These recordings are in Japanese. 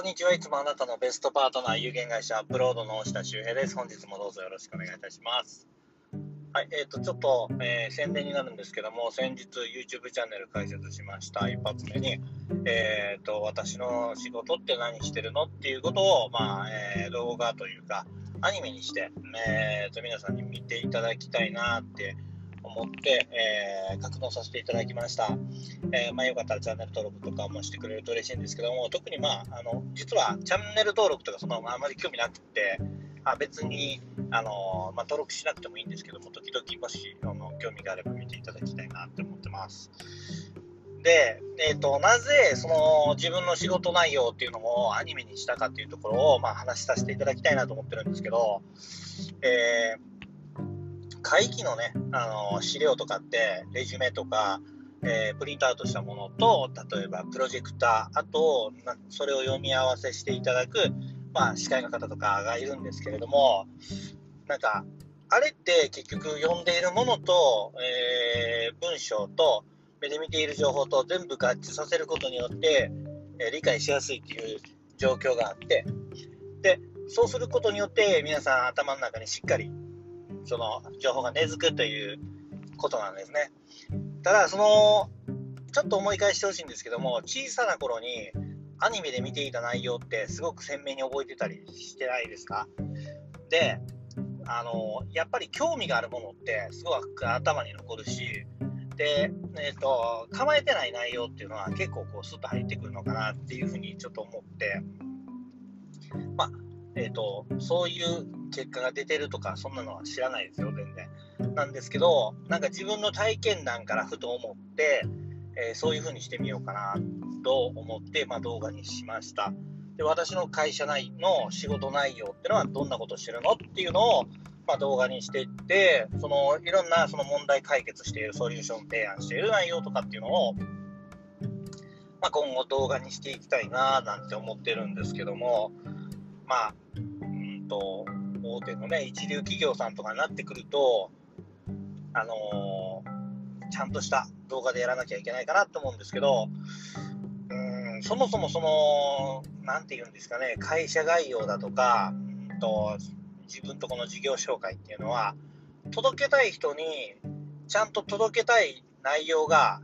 こんにちは。いつもあなたのベストパートナー、有限会社アップロードの下修平です。本日もどうぞよろしくお願いいたします。はい、えっ、ー、と、ちょっと、えー、宣伝になるんですけども、先日 YouTube チャンネル開設しました。一発目に、えっ、ー、と、私の仕事って何してるのっていうことを、まあ、え動画というか、アニメにして、えっと、皆さんに見ていただきたいなって思って、えー、格納させていただきました。えー、まあ、よかったらチャンネル登録とかもしてくれると嬉しいんですけども、特にまあ、あの、実はチャンネル登録とかそのあまり興味なくて、あ別に、あのまあ、登録しなくてもいいんですけども、時々もしあの興味があれば見ていただきたいなって思ってます。で、えーと、なぜその自分の仕事内容っていうのをアニメにしたかっていうところを、まあ、話させていただきたいなと思ってるんですけど、えー会議のね、あの資料とかって、レジュメとか、えー、プリントアウトしたものと、例えばプロジェクター、あと、それを読み合わせしていただく、まあ、司会の方とかがいるんですけれども、なんか、あれって結局読んでいるものと、えー、文章と、目で見ている情報と全部合致させることによって、えー、理解しやすいっていう状況があって、で、そうすることによって皆さん頭の中にしっかりその情報が根付くということなんですね。ただ、その、ちょっと思い返してほしいんですけども、小さな頃にアニメで見ていた内容ってすごく鮮明に覚えてたりしてないですか？で、あの、やっぱり興味があるものってすごく頭に残るし、で、えっ、ー、と、構えてない内容っていうのは結構こうスッと入ってくるのかなっていうふうにちょっと思って、まあ、えっ、ー、と、そういう結果が出てるとか、そんなのは知らないですよ、全然。なんですけど、なんか自分の体験談からふと思って、えー、そういう風にしてみようかなと思って、まあ、動画にしました。で、私の会社内の仕事内容ってのはどんなことしてるのっていうのを、まあ、動画にしていって、そのいろんなその問題解決している、ソリューション提案している内容とかっていうのを、まあ、今後動画にしていきたいななんて思ってるんですけども、まあ、うんと、大手のね、一流企業さんとかになってくると、あのー、ちゃんとした動画でやらなきゃいけないかなと思うんですけど、うん、そもそもその、なんて言うんですかね、会社概要だとか、うんと、自分とこの事業紹介っていうのは、届けたい人に、ちゃんと届けたい内容が、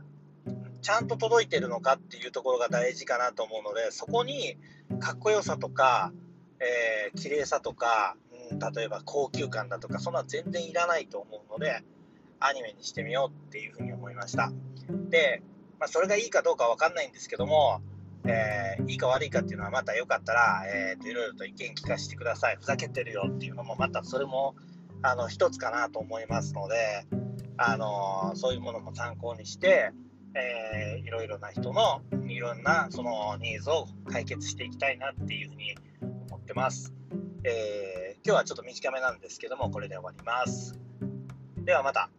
ちゃんと届いてるのかっていうところが大事かなと思うので、そこにかっこよさとか、えー、綺麗さとか、例えば高級感だとか、そんな全然いらないと思うので、アニメにしてみようっていうふうに思いました。で、まあ、それがいいかどうかわかんないんですけども、えー、いいか悪いかっていうのはまたよかったら、えーと、いろいろと意見聞かせてください。ふざけてるよっていうのもまたそれもあの一つかなと思いますので、あのそういうものも参考にして、えー、いろいろな人のいろんなそのニーズを解決していきたいなっていうふうに思ってます。えー、今日はちょっと短めなんですけども、これで終わります。ではまた。